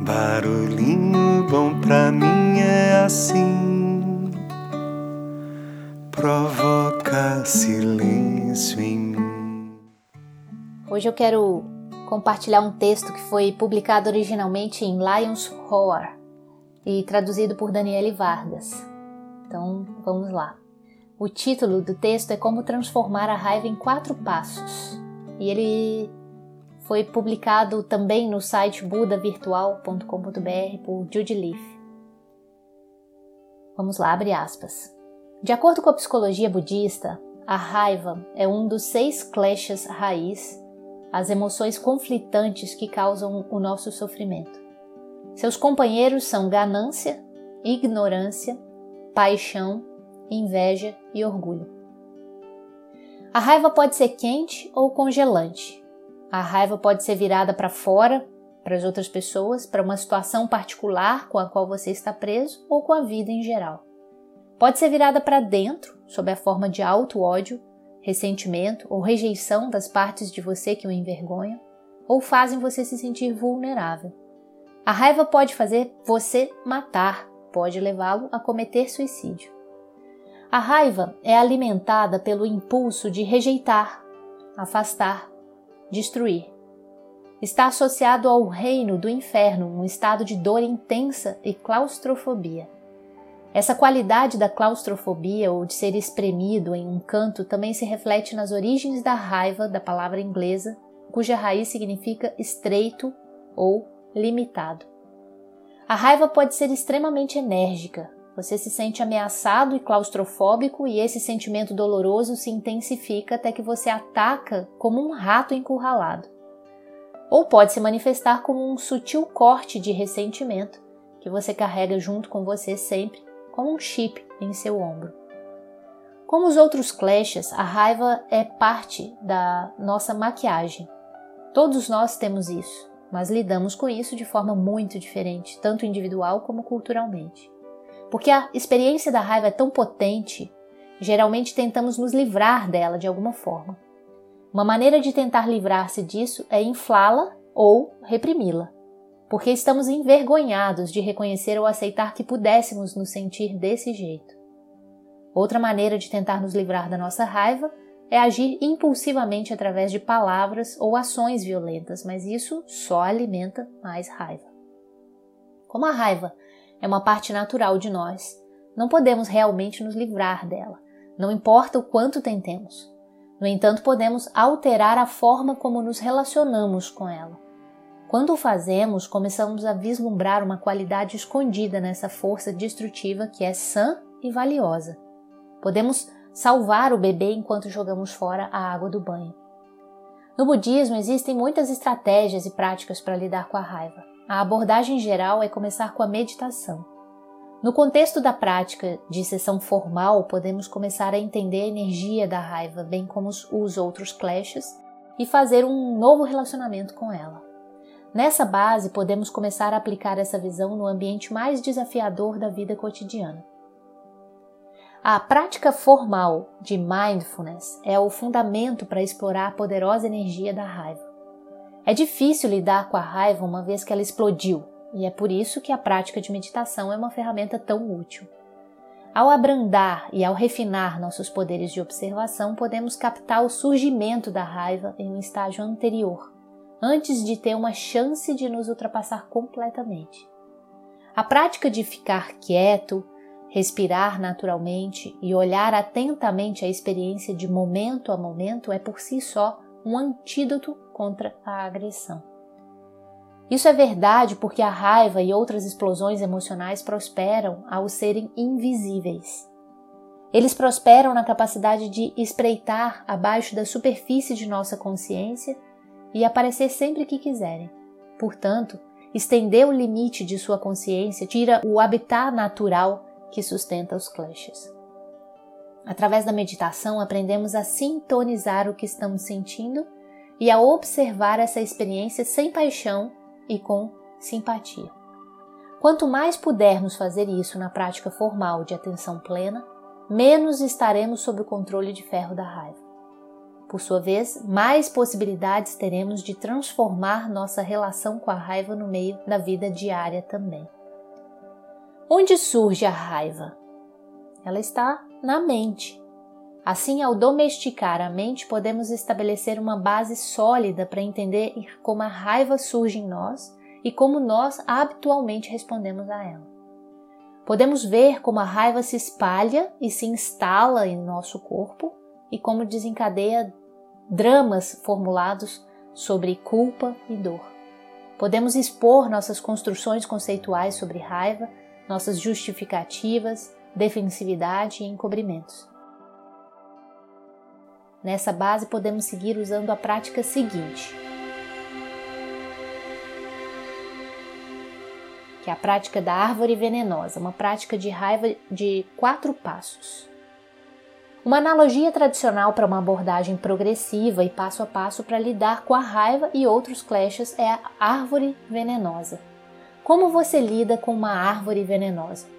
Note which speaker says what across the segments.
Speaker 1: Barulhinho bom pra mim é assim, provoca silêncio em mim.
Speaker 2: Hoje eu quero compartilhar um texto que foi publicado originalmente em Lions Roar e traduzido por Daniele Vargas. Então vamos lá. O título do texto é Como Transformar a Raiva em Quatro Passos e ele foi publicado também no site budavirtual.com.br por Judy Leaf. Vamos lá, abre aspas. De acordo com a psicologia budista, a raiva é um dos seis kleshas raiz, as emoções conflitantes que causam o nosso sofrimento. Seus companheiros são ganância, ignorância, paixão, inveja e orgulho. A raiva pode ser quente ou congelante, a raiva pode ser virada para fora, para as outras pessoas, para uma situação particular com a qual você está preso ou com a vida em geral. Pode ser virada para dentro, sob a forma de auto-ódio, ressentimento ou rejeição das partes de você que o envergonham ou fazem você se sentir vulnerável. A raiva pode fazer você matar, pode levá-lo a cometer suicídio. A raiva é alimentada pelo impulso de rejeitar, afastar, destruir. Está associado ao reino do inferno, um estado de dor intensa e claustrofobia. Essa qualidade da claustrofobia ou de ser espremido em um canto também se reflete nas origens da raiva da palavra inglesa, cuja raiz significa estreito ou limitado. A raiva pode ser extremamente enérgica, você se sente ameaçado e claustrofóbico, e esse sentimento doloroso se intensifica até que você ataca como um rato encurralado. Ou pode se manifestar como um sutil corte de ressentimento que você carrega junto com você sempre, como um chip em seu ombro. Como os outros clashes, a raiva é parte da nossa maquiagem. Todos nós temos isso, mas lidamos com isso de forma muito diferente, tanto individual como culturalmente. Porque a experiência da raiva é tão potente, geralmente tentamos nos livrar dela de alguma forma. Uma maneira de tentar livrar-se disso é inflá-la ou reprimi-la, porque estamos envergonhados de reconhecer ou aceitar que pudéssemos nos sentir desse jeito. Outra maneira de tentar nos livrar da nossa raiva é agir impulsivamente através de palavras ou ações violentas, mas isso só alimenta mais raiva. Como a raiva é uma parte natural de nós. Não podemos realmente nos livrar dela, não importa o quanto tentemos. No entanto, podemos alterar a forma como nos relacionamos com ela. Quando o fazemos, começamos a vislumbrar uma qualidade escondida nessa força destrutiva que é sã e valiosa. Podemos salvar o bebê enquanto jogamos fora a água do banho. No budismo existem muitas estratégias e práticas para lidar com a raiva. A abordagem geral é começar com a meditação. No contexto da prática de sessão formal, podemos começar a entender a energia da raiva, bem como os outros clashes, e fazer um novo relacionamento com ela. Nessa base, podemos começar a aplicar essa visão no ambiente mais desafiador da vida cotidiana. A prática formal de mindfulness é o fundamento para explorar a poderosa energia da raiva. É difícil lidar com a raiva uma vez que ela explodiu, e é por isso que a prática de meditação é uma ferramenta tão útil. Ao abrandar e ao refinar nossos poderes de observação, podemos captar o surgimento da raiva em um estágio anterior, antes de ter uma chance de nos ultrapassar completamente. A prática de ficar quieto, respirar naturalmente e olhar atentamente a experiência de momento a momento é por si só um antídoto contra a agressão. Isso é verdade porque a raiva e outras explosões emocionais prosperam ao serem invisíveis. Eles prosperam na capacidade de espreitar abaixo da superfície de nossa consciência e aparecer sempre que quiserem. Portanto, estender o limite de sua consciência tira o habitat natural que sustenta os clashes. Através da meditação, aprendemos a sintonizar o que estamos sentindo e a observar essa experiência sem paixão e com simpatia. Quanto mais pudermos fazer isso na prática formal de atenção plena, menos estaremos sob o controle de ferro da raiva. Por sua vez, mais possibilidades teremos de transformar nossa relação com a raiva no meio da vida diária também. Onde surge a raiva? Ela está na mente. Assim, ao domesticar a mente, podemos estabelecer uma base sólida para entender como a raiva surge em nós e como nós habitualmente respondemos a ela. Podemos ver como a raiva se espalha e se instala em nosso corpo e como desencadeia dramas formulados sobre culpa e dor. Podemos expor nossas construções conceituais sobre raiva, nossas justificativas, defensividade e encobrimentos. Nessa base, podemos seguir usando a prática seguinte, que é a prática da árvore venenosa, uma prática de raiva de quatro passos. Uma analogia tradicional para uma abordagem progressiva e passo a passo para lidar com a raiva e outros clashes é a árvore venenosa. Como você lida com uma árvore venenosa?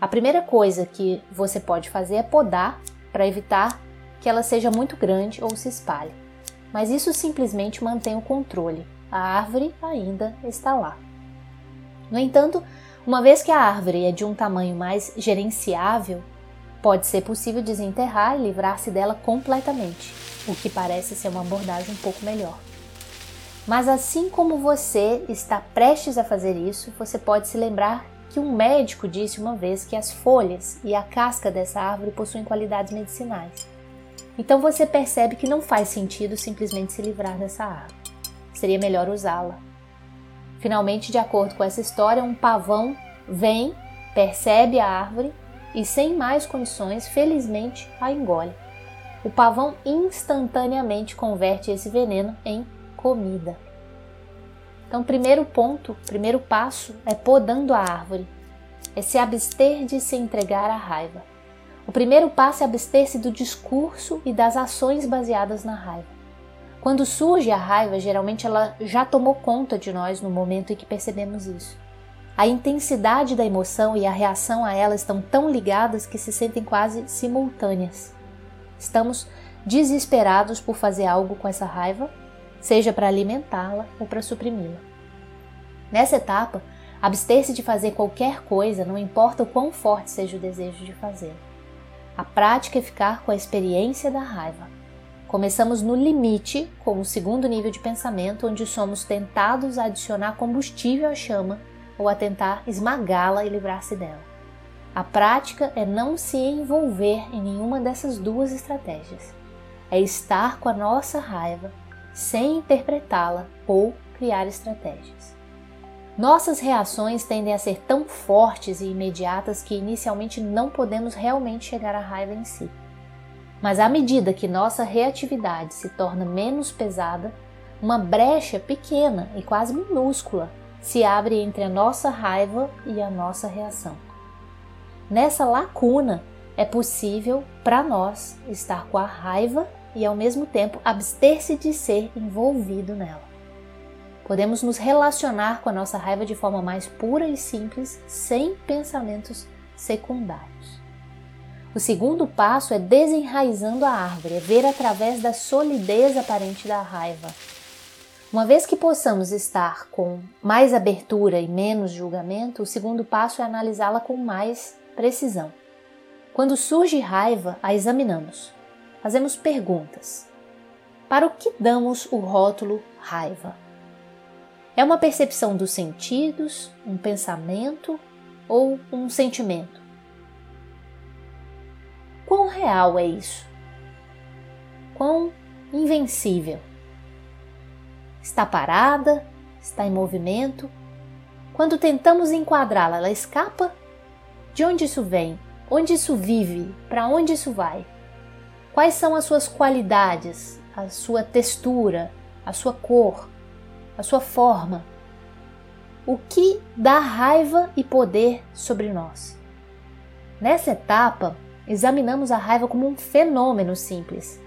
Speaker 2: A primeira coisa que você pode fazer é podar para evitar que ela seja muito grande ou se espalhe. Mas isso simplesmente mantém o controle. A árvore ainda está lá. No entanto, uma vez que a árvore é de um tamanho mais gerenciável, pode ser possível desenterrar e livrar-se dela completamente, o que parece ser uma abordagem um pouco melhor. Mas assim como você está prestes a fazer isso, você pode se lembrar que um médico disse uma vez que as folhas e a casca dessa árvore possuem qualidades medicinais. Então você percebe que não faz sentido simplesmente se livrar dessa árvore. Seria melhor usá-la. Finalmente, de acordo com essa história, um pavão vem, percebe a árvore e, sem mais condições, felizmente a engole. O pavão instantaneamente converte esse veneno em comida. Então, primeiro ponto, primeiro passo é podando a árvore, é se abster de se entregar à raiva. O primeiro passo é abster-se do discurso e das ações baseadas na raiva. Quando surge a raiva, geralmente ela já tomou conta de nós no momento em que percebemos isso. A intensidade da emoção e a reação a ela estão tão ligadas que se sentem quase simultâneas. Estamos desesperados por fazer algo com essa raiva, seja para alimentá-la ou para suprimi-la. Nessa etapa, abster-se de fazer qualquer coisa, não importa o quão forte seja o desejo de fazê-lo. A prática é ficar com a experiência da raiva. Começamos no limite, com o segundo nível de pensamento, onde somos tentados a adicionar combustível à chama ou a tentar esmagá-la e livrar-se dela. A prática é não se envolver em nenhuma dessas duas estratégias. É estar com a nossa raiva sem interpretá-la ou criar estratégias. Nossas reações tendem a ser tão fortes e imediatas que inicialmente não podemos realmente chegar à raiva em si. Mas à medida que nossa reatividade se torna menos pesada, uma brecha pequena e quase minúscula se abre entre a nossa raiva e a nossa reação. Nessa lacuna é possível para nós estar com a raiva e ao mesmo tempo abster-se de ser envolvido nela. Podemos nos relacionar com a nossa raiva de forma mais pura e simples, sem pensamentos secundários. O segundo passo é desenraizando a árvore, é ver através da solidez aparente da raiva. Uma vez que possamos estar com mais abertura e menos julgamento, o segundo passo é analisá-la com mais precisão. Quando surge raiva, a examinamos. Fazemos perguntas. Para o que damos o rótulo raiva? É uma percepção dos sentidos, um pensamento ou um sentimento? Quão real é isso? Quão invencível? Está parada? Está em movimento? Quando tentamos enquadrá-la, ela escapa? De onde isso vem? Onde isso vive? Para onde isso vai? Quais são as suas qualidades, a sua textura, a sua cor? a sua forma, o que dá raiva e poder sobre nós. Nessa etapa, examinamos a raiva como um fenômeno simples.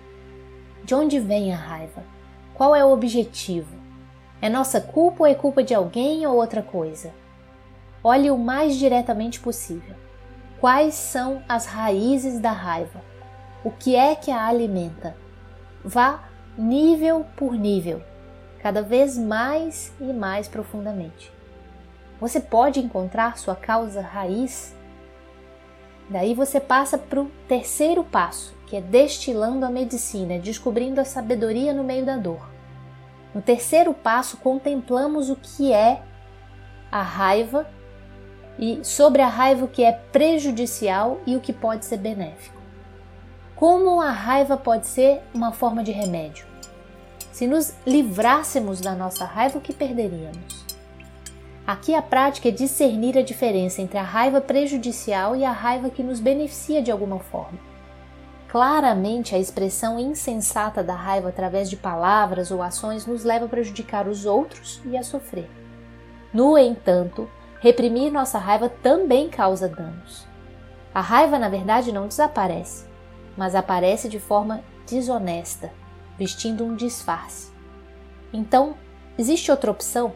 Speaker 2: De onde vem a raiva? Qual é o objetivo? É nossa culpa ou é culpa de alguém ou outra coisa? Olhe o mais diretamente possível. Quais são as raízes da raiva? O que é que a alimenta. Vá nível por nível, cada vez mais e mais profundamente. Você pode encontrar sua causa raiz. Daí você passa para o terceiro passo, que é destilando a medicina, descobrindo a sabedoria no meio da dor. No terceiro passo, contemplamos o que é a raiva e sobre a raiva o que é prejudicial e o que pode ser benéfico. Como a raiva pode ser uma forma de remédio? Se nos livrássemos da nossa raiva, o que perderíamos? Aqui a prática é discernir a diferença entre a raiva prejudicial e a raiva que nos beneficia de alguma forma. Claramente, a expressão insensata da raiva através de palavras ou ações nos leva a prejudicar os outros e a sofrer. No entanto, reprimir nossa raiva também causa danos. A raiva, na verdade, não desaparece, mas aparece de forma desonesta, vestindo um disfarce. Então, existe outra opção?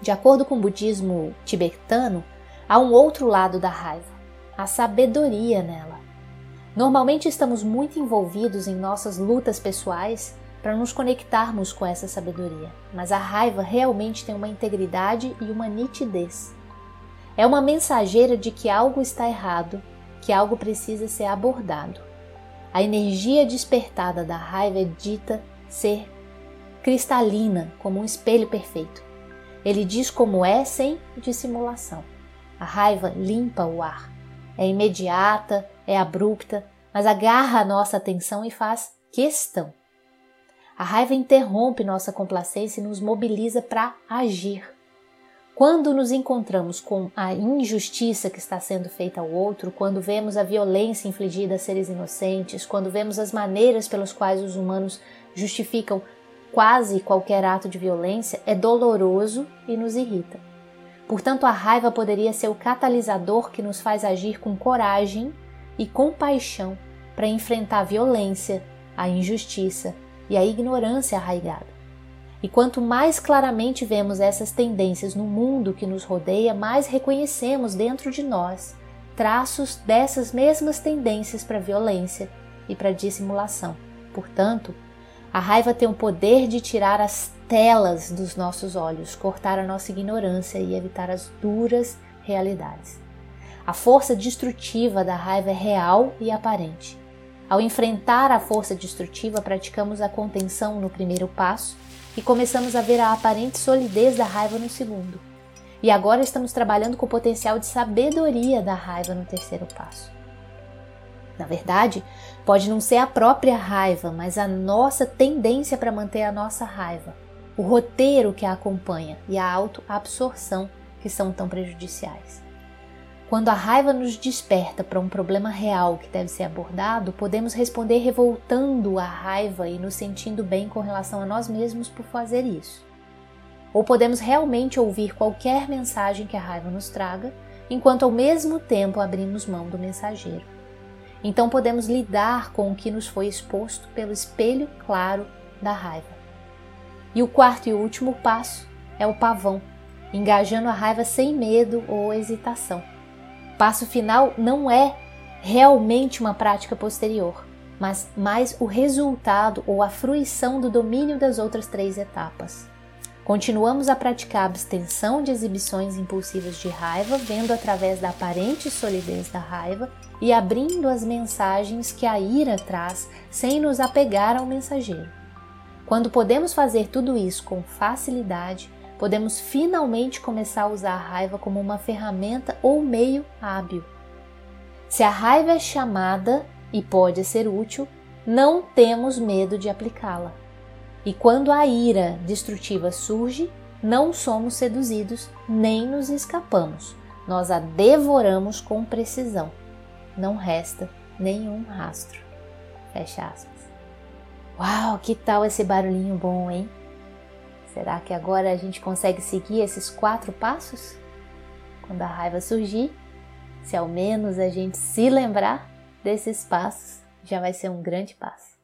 Speaker 2: De acordo com o budismo tibetano, há um outro lado da raiva, a sabedoria nela. Normalmente estamos muito envolvidos em nossas lutas pessoais para nos conectarmos com essa sabedoria, mas a raiva realmente tem uma integridade e uma nitidez. É uma mensageira de que algo está errado, que algo precisa ser abordado. A energia despertada da raiva é dita ser cristalina, como um espelho perfeito. Ele diz como é sem dissimulação. A raiva limpa o ar. É imediata, é abrupta, mas agarra a nossa atenção e faz questão. A raiva interrompe nossa complacência e nos mobiliza para agir. Quando nos encontramos com a injustiça que está sendo feita ao outro, quando vemos a violência infligida a seres inocentes, quando vemos as maneiras pelas quais os humanos justificam quase qualquer ato de violência é doloroso e nos irrita. Portanto, a raiva poderia ser o catalisador que nos faz agir com coragem e compaixão para enfrentar a violência, a injustiça e a ignorância arraigada. E quanto mais claramente vemos essas tendências no mundo que nos rodeia, mais reconhecemos dentro de nós traços dessas mesmas tendências para violência e para dissimulação. Portanto, a raiva tem o poder de tirar as telas dos nossos olhos, cortar a nossa ignorância e evitar as duras realidades. A força destrutiva da raiva é real e aparente. Ao enfrentar a força destrutiva, praticamos a contenção no primeiro passo e começamos a ver a aparente solidez da raiva no segundo. E agora estamos trabalhando com o potencial de sabedoria da raiva no terceiro passo. Na verdade, pode não ser a própria raiva, mas a nossa tendência para manter a nossa raiva, o roteiro que a acompanha e a autoabsorção que são tão prejudiciais. Quando a raiva nos desperta para um problema real que deve ser abordado, podemos responder revoltando a raiva e nos sentindo bem com relação a nós mesmos por fazer isso. Ou podemos realmente ouvir qualquer mensagem que a raiva nos traga, enquanto ao mesmo tempo abrimos mão do mensageiro. Então podemos lidar com o que nos foi exposto pelo espelho claro da raiva. E o quarto e último passo é o pavão, engajando a raiva sem medo ou hesitação. Passo final não é realmente uma prática posterior, mas mais o resultado ou a fruição do domínio das outras três etapas. Continuamos a praticar a abstenção de exibições impulsivas de raiva, vendo através da aparente solidez da raiva e abrindo as mensagens que a ira traz sem nos apegar ao mensageiro. Quando podemos fazer tudo isso com facilidade, podemos finalmente começar a usar a raiva como uma ferramenta ou meio hábil. Se a raiva é chamada e pode ser útil, não temos medo de aplicá-la. E quando a ira destrutiva surge, não somos seduzidos nem nos escapamos. Nós a devoramos com precisão não resta nenhum rastro. Fecha aspas. Uau, que tal esse barulhinho bom, hein? Será que agora a gente consegue seguir esses quatro passos? Quando a raiva surgir, se ao menos a gente se lembrar desses passos, já vai ser um grande passo.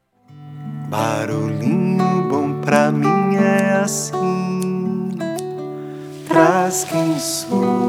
Speaker 1: Barulhinho bom pra mim é assim, traz quem sou